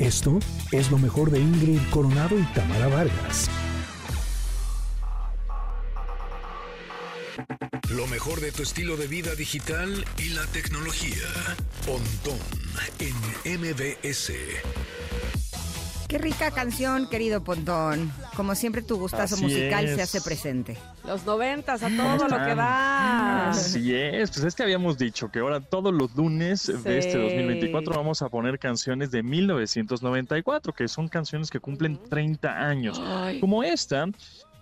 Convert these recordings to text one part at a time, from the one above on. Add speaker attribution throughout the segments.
Speaker 1: Esto es lo mejor de Ingrid Coronado y Tamara Vargas.
Speaker 2: Lo mejor de tu estilo de vida digital y la tecnología. Pontón en MBS.
Speaker 3: Qué rica canción, querido Pontón. Como siempre, tu gustazo
Speaker 4: Así
Speaker 3: musical se hace presente.
Speaker 5: Los noventas, a todo lo que da.
Speaker 4: Así es, pues es que habíamos dicho que ahora todos los lunes de este
Speaker 5: Sí.
Speaker 4: 2024 vamos a poner canciones de 1994, que son canciones que cumplen 30 años.
Speaker 5: Ay.
Speaker 4: Como esta,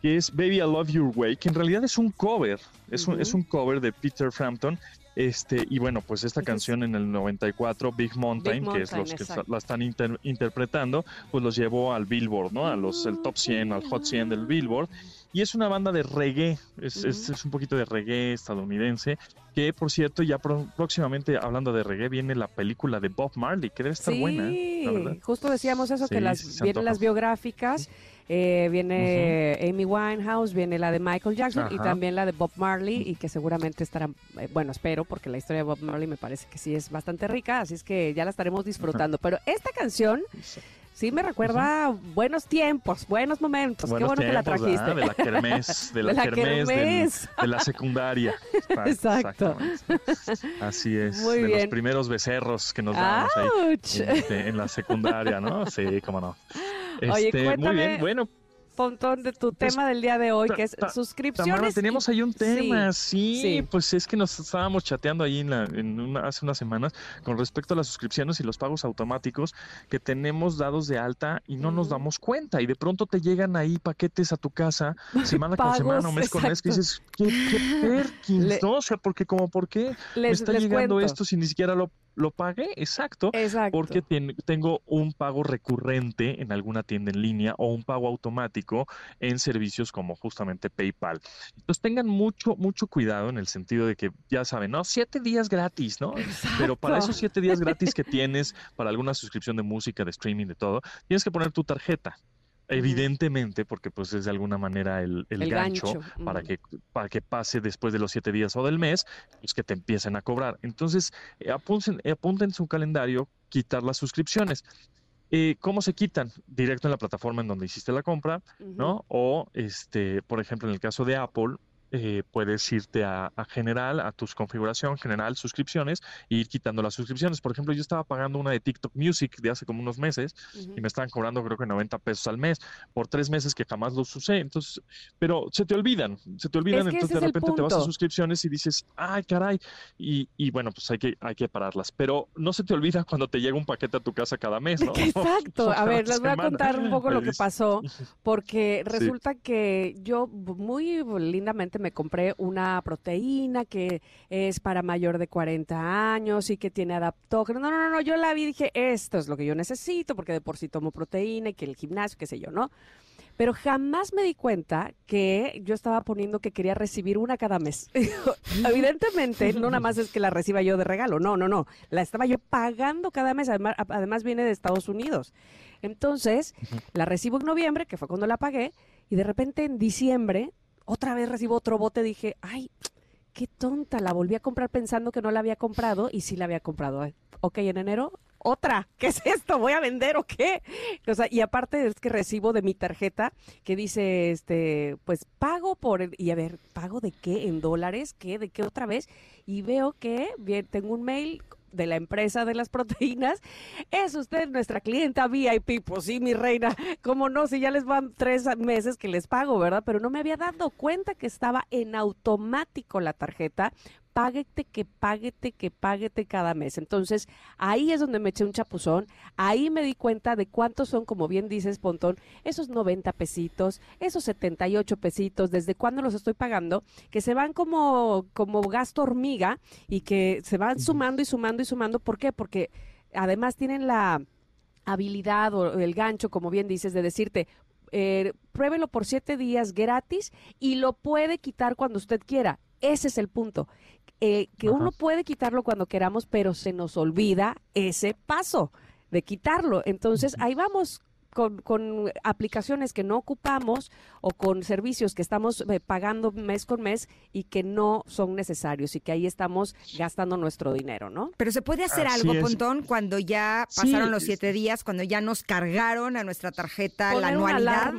Speaker 4: que es Baby I Love Your Way, que en realidad es un cover, es, un, es un cover de Peter Frampton. Este, y bueno, pues esta canción en el 94, Big Mountain,
Speaker 5: Big
Speaker 4: que es los
Speaker 5: Mountain,
Speaker 4: que
Speaker 5: exacto.
Speaker 4: la están inter- interpretando, pues los llevó al Billboard, ¿no? A los, el top 100, al hot 100 del Billboard. Y es una banda de reggae, es, es- es un poquito de reggae estadounidense, que por cierto, ya pro- próximamente hablando de reggae, viene la película de Bob Marley, que debe estar
Speaker 5: sí,
Speaker 4: buena, ¿eh? verdad.
Speaker 5: justo decíamos eso, que
Speaker 4: Sí,
Speaker 5: las,
Speaker 4: sí
Speaker 5: vienen las biográficas, eh, viene Amy Winehouse, viene la de Michael Jackson y
Speaker 4: Ajá.
Speaker 5: también la de Bob Marley y que seguramente estarán, eh, bueno, espero, porque la historia de Bob Marley me parece que sí es bastante rica, así es que ya la estaremos disfrutando. Pero esta canción sí me recuerda a buenos tiempos, buenos momentos.
Speaker 4: Buenos
Speaker 5: Qué bueno que la
Speaker 4: tiempos,
Speaker 5: trajiste.
Speaker 4: ¿verdad? De la kermés, de la,
Speaker 5: De la
Speaker 4: kermés, del-
Speaker 5: kermés.
Speaker 4: de la secundaria. Ah,
Speaker 5: Exacto.
Speaker 4: Así es.
Speaker 5: Muy
Speaker 4: de
Speaker 5: bien.
Speaker 4: los primeros becerros que nos damos ahí en, en la secundaria, ¿no? Sí, cómo no.
Speaker 5: Oye,
Speaker 4: Este, muy
Speaker 5: cuéntame,
Speaker 4: bien, bueno,
Speaker 5: Pontón de tu
Speaker 4: Pues,
Speaker 5: tema del día de hoy, que es
Speaker 4: ta-
Speaker 5: suscripciones.
Speaker 4: Tamara, teníamos ahí un tema, sí,
Speaker 5: sí.
Speaker 4: pues es que nos estábamos chateando ahí en la- en una- hace unas semanas con respecto a las suscripciones y los pagos automáticos que tenemos dados de alta y no nos
Speaker 5: Ujú.
Speaker 4: damos cuenta y de pronto te llegan ahí paquetes a tu casa semana con semana o mes con mes que dices, ¿qué, qué Perkins,
Speaker 5: Le-
Speaker 4: no? O sea, porque como, ¿por qué me
Speaker 5: les,
Speaker 4: está
Speaker 5: les
Speaker 4: llegando
Speaker 5: cuento.
Speaker 4: esto si ni siquiera lo, lo pagué? Exacto.
Speaker 5: Exacto.
Speaker 4: Porque tengo un pago recurrente en alguna tienda en línea o un pago automático en servicios como justamente PayPal. Entonces tengan mucho, mucho cuidado en el sentido de que ya saben, ¿no? Siete días gratis, ¿no? Pero para esos siete días gratis que tienes para alguna suscripción de música, de streaming, de todo, tienes que poner tu tarjeta. Evidentemente, porque pues es de alguna manera el, el
Speaker 5: El
Speaker 4: gancho,
Speaker 5: gancho,
Speaker 4: para, que, para que pase después de los siete días o del mes, pues que te empiecen a cobrar. Entonces, eh, apunten, eh, apunten su calendario quitar las suscripciones. Eh, ¿Cómo se quitan? Directo en la plataforma en donde hiciste la compra. ¿no? O, este, por ejemplo, en el caso de Apple, eh, puedes irte a, a general, a tus configuración, general, suscripciones, e ir quitando las suscripciones. Por ejemplo, yo estaba pagando una de TikTok Music de hace como unos meses y me estaban cobrando creo que 90 pesos al mes por tres meses que jamás los usé. Entonces, pero se te olvidan, se te olvidan,
Speaker 5: Es que ese
Speaker 4: entonces de repente te vas a suscripciones y dices, ay, caray, y, y bueno, pues hay que, hay que pararlas. Pero no se te olvida cuando te llega un paquete a tu casa cada mes, ¿no?
Speaker 5: Exacto. A ver, les voy a contar un poco lo que pasó, porque resulta que yo muy lindamente me compré una proteína que es para mayor de 40 años y que tiene adaptógeno. No, no, no, no, yo la vi y dije, esto es lo que yo necesito, porque de por sí tomo proteína y que el gimnasio, qué sé yo, ¿no? Pero jamás me di cuenta que yo estaba poniendo que quería recibir una cada mes. Evidentemente, no nada más es que la reciba yo de regalo, no, no, no. La estaba yo pagando cada mes, además, además viene de Estados Unidos. Entonces, la recibo en noviembre, que fue cuando la pagué, y de repente en diciembre, otra vez recibo otro bote, dije, ay, qué tonta, la volví a comprar pensando que no la había comprado y sí la había comprado. Eh, Ok, en enero, otra. ¿Qué es esto? ¿Voy a vender o qué? Y aparte es que recibo de mi tarjeta que dice, este, pues pago por, el- y a ver, ¿pago de qué? ¿En dólares? ¿Qué? ¿De qué otra vez? Y veo que bien, tengo un mail de la empresa de las proteínas. Es usted nuestra clienta VIP. Pues sí, mi reina. ¿Cómo no? Si ya les van tres meses que les pago, ¿verdad? Pero no me había dado cuenta que estaba en automático la tarjeta. Páguete, que páguete, que páguete cada mes. Entonces, ahí es donde me eché un chapuzón. Ahí me di cuenta de cuántos son, como bien dices, Pontón, esos 90 pesitos, esos 78 pesitos, desde cuándo los estoy pagando, que se van como, como gasto hormiga y que se van sumando y sumando y sumando. ¿Por qué? Porque además tienen la habilidad o el gancho, como bien dices, de decirte, eh, pruébelo por siete días gratis y lo puede quitar cuando usted quiera. Ese es el punto. Eh, que
Speaker 4: Ajá.
Speaker 5: uno puede quitarlo cuando queramos, pero se nos olvida ese paso de quitarlo. Entonces, ahí vamos con, con aplicaciones que no ocupamos o con servicios que estamos eh, pagando mes con mes y que no son necesarios y que ahí estamos gastando nuestro dinero, ¿no?
Speaker 3: Pero se puede hacer
Speaker 4: Así
Speaker 3: algo,
Speaker 4: es.
Speaker 3: Pontón, cuando ya
Speaker 4: Sí,
Speaker 3: pasaron los siete días, cuando ya nos cargaron a nuestra tarjeta la anualidad.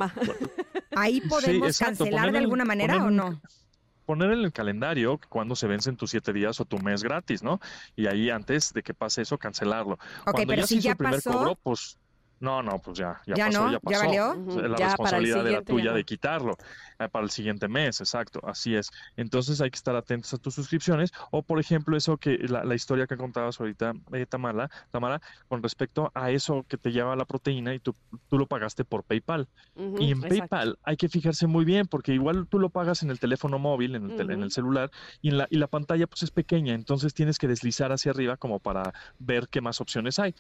Speaker 3: Ahí podemos
Speaker 4: exacto,
Speaker 3: cancelar de alguna manera
Speaker 4: poner
Speaker 3: o no.
Speaker 4: Poner en el calendario cuando se vencen tus siete días o tu mes gratis, ¿no? Y ahí antes de que pase eso, cancelarlo. Cuando
Speaker 3: pero
Speaker 4: ya
Speaker 3: si
Speaker 4: se hizo
Speaker 3: ya
Speaker 4: el primer
Speaker 3: pasó,
Speaker 4: cobro, pues no, no, pues ya, ya,
Speaker 3: ¿Ya
Speaker 4: pasó,
Speaker 3: no?
Speaker 4: ya
Speaker 3: ¿Ya
Speaker 4: pasó.
Speaker 3: valió?
Speaker 5: Ujú,
Speaker 4: La
Speaker 5: ya
Speaker 4: responsabilidad era
Speaker 5: ya
Speaker 4: tuya de quitarlo eh, para el siguiente mes, exacto, así es. Entonces hay que estar atentos a tus suscripciones o, por ejemplo, eso que la, la historia que contabas ahorita, eh, Tamara, Tamara, con respecto a eso que te lleva la proteína y tú, tú lo pagaste por PayPal. Y en
Speaker 5: exacto.
Speaker 4: PayPal hay que fijarse muy bien porque igual tú lo pagas en el teléfono móvil, en el, tel- en el celular y, en la, y la pantalla pues es pequeña, entonces tienes que deslizar hacia arriba como para ver qué más opciones hay.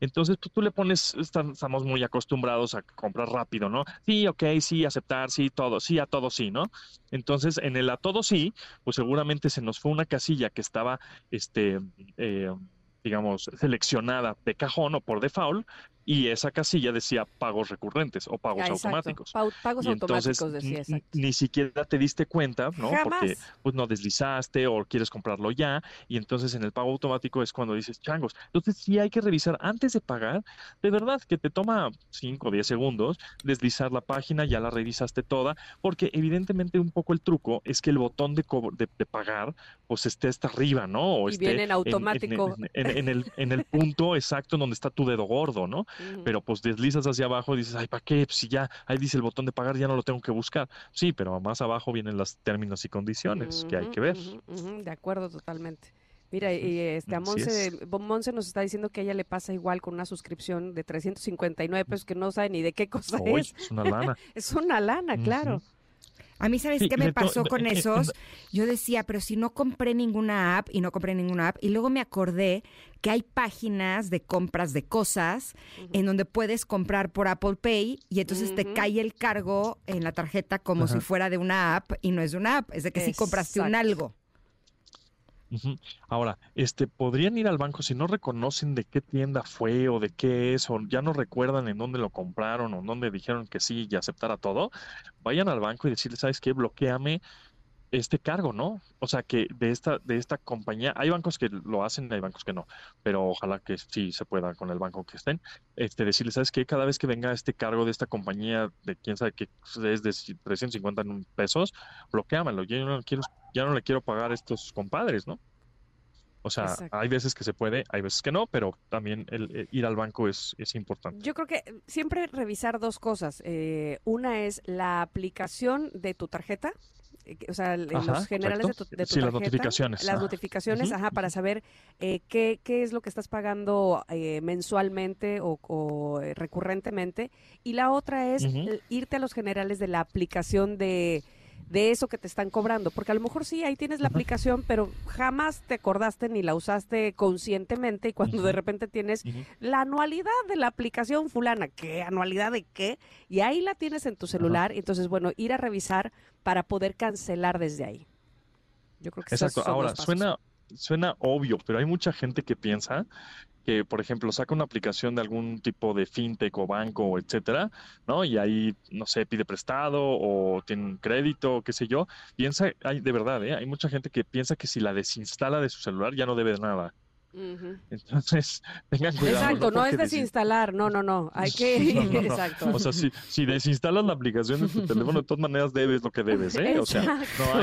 Speaker 4: Entonces tú, tú le pones, estam- estamos muy acostumbrados a comprar rápido, ¿no? Sí, ok, sí, aceptar, sí, todo, sí, a todo sí, ¿no? Entonces en el a todo sí, pues seguramente se nos fue una casilla que estaba, este, eh, digamos, seleccionada de cajón o por default y esa casilla decía pagos recurrentes o pagos
Speaker 5: Ah,
Speaker 4: automáticos.
Speaker 5: Pagos
Speaker 4: Y entonces
Speaker 5: automáticos, decía, exacto.
Speaker 4: ni siquiera te diste cuenta, ¿no? Porque pues no deslizaste o quieres comprarlo ya y entonces en el pago automático es cuando dices changos. Entonces sí hay que revisar antes de pagar, de verdad que te toma 5 o 10 segundos deslizar la página, ya la revisaste toda, porque evidentemente un poco el truco es que el botón de, de, de pagar pues esté hasta arriba, ¿no? O
Speaker 5: Y
Speaker 4: esté
Speaker 5: viene en automático.
Speaker 4: En, en- en el, en el punto exacto en donde está tu dedo gordo, ¿no? Pero pues deslizas hacia abajo y dices, ay, ¿para qué? Pues si ya ahí dice el botón de pagar, ya no lo tengo que buscar. Sí, pero más abajo vienen los términos y condiciones que hay que ver.
Speaker 5: De acuerdo, totalmente. Mira, y este, a Monse,
Speaker 4: es.
Speaker 5: Monse nos está diciendo que a ella le pasa igual con una suscripción de 359 pesos que no sabe ni de qué cosa es.
Speaker 4: es una lana.
Speaker 5: Es una lana, claro.
Speaker 3: A mí, ¿sabes
Speaker 4: Sí,
Speaker 3: qué me pasó con esos? Yo decía, pero si no compré ninguna app y no compré ninguna app, y luego me acordé que hay páginas de compras de cosas en donde puedes comprar por Apple Pay y entonces te cae el cargo en la tarjeta como si fuera de una app y no es de una app, es de que sí compraste un
Speaker 5: Exacto.
Speaker 4: Ahora, este, podrían ir al banco si no reconocen de qué tienda fue o de qué es, o ya no recuerdan en dónde lo compraron o dónde dijeron que sí y aceptara todo, vayan al banco y decirle, ¿sabes qué? Bloqueame este cargo, ¿no? O sea, que de esta, de esta compañía, hay bancos que lo hacen, hay bancos que no, pero ojalá que sí se pueda con el banco que estén, este, decirle, ¿sabes qué? Cada vez que venga este cargo de esta compañía, de quién sabe que es de 350 pesos, bloqueamelo, yo no quiero, ya no le quiero pagar a estos compadres, ¿no? O sea,
Speaker 5: Exacto.
Speaker 4: hay veces que se puede, hay veces que no, pero también el, el ir al banco es, es importante.
Speaker 5: Yo creo que siempre revisar dos cosas. Eh, una es la aplicación de tu tarjeta, eh, o sea, en
Speaker 4: Ajá,
Speaker 5: los generales de tu,
Speaker 4: correcto.
Speaker 5: de tu
Speaker 4: Sí, las notificaciones.
Speaker 5: Las
Speaker 4: Ajá.
Speaker 5: notificaciones, ajá, para saber eh, qué, qué es lo que estás pagando eh, mensualmente o, o, eh, recurrentemente. Y la otra es eh, irte a los generales de la aplicación de de eso que te están cobrando, porque a lo mejor sí, ahí tienes la aplicación, pero jamás te acordaste ni la usaste conscientemente y cuando de repente tienes la anualidad de la aplicación fulana, ¿qué anualidad de qué? Y ahí la tienes en tu celular, entonces bueno, ir a revisar para poder cancelar desde ahí. Yo creo que
Speaker 4: Exacto. Ahora, suena, suena obvio, pero hay mucha gente que piensa que, por ejemplo, saca una aplicación de algún tipo de fintech o banco, etcétera, ¿no? Y ahí, no sé, pide prestado o tiene un crédito, qué sé yo. Piensa, hay, de verdad, ¿eh? Hay mucha gente que piensa que si la desinstala de su celular ya no debe de nada. Entonces, tengan cuidado.
Speaker 5: Exacto, no, es
Speaker 4: desin-
Speaker 5: desinstalar, no, no, no, hay que,
Speaker 4: No, no, no.
Speaker 5: exacto.
Speaker 4: O sea, si, si desinstalas la aplicación de tu teléfono, de todas maneras debes lo que debes, ¿eh? O sea,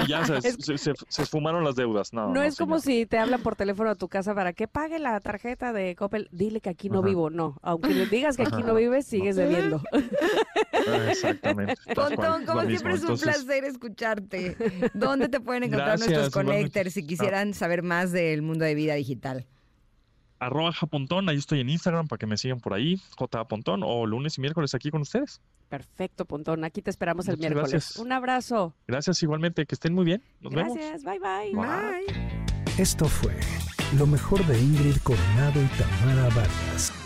Speaker 4: ya se,
Speaker 5: Es-
Speaker 4: se, se- se esfumaron las deudas. No,
Speaker 5: No,
Speaker 4: no,
Speaker 5: es como
Speaker 4: señor.
Speaker 5: si te hablan por teléfono a tu casa para que pague la tarjeta de Coppel. Dile que aquí no
Speaker 4: Ajá.
Speaker 5: vivo. No, aunque le digas que aquí no vives, sigues debiendo.
Speaker 4: Ah, Exactamente.
Speaker 3: Pontón, como siempre
Speaker 4: mismo.
Speaker 3: es un
Speaker 4: Entonces,
Speaker 3: placer escucharte. ¿Dónde te pueden encontrar
Speaker 4: Gracias,
Speaker 3: nuestros connectors si quisieran saber más del mundo de vida digital?
Speaker 4: Arroba japontón, ahí estoy en Instagram para que me sigan por ahí, J Pontón, o lunes y miércoles aquí con ustedes.
Speaker 5: Perfecto, Pontón. Aquí te esperamos el miércoles.
Speaker 4: gracias.
Speaker 5: Un abrazo.
Speaker 4: Gracias igualmente, que estén muy bien. Nos vemos.
Speaker 5: Gracias. Bye, bye.
Speaker 3: Bye.
Speaker 1: Esto fue lo mejor de Ingrid Coronado y Tamara Vargas.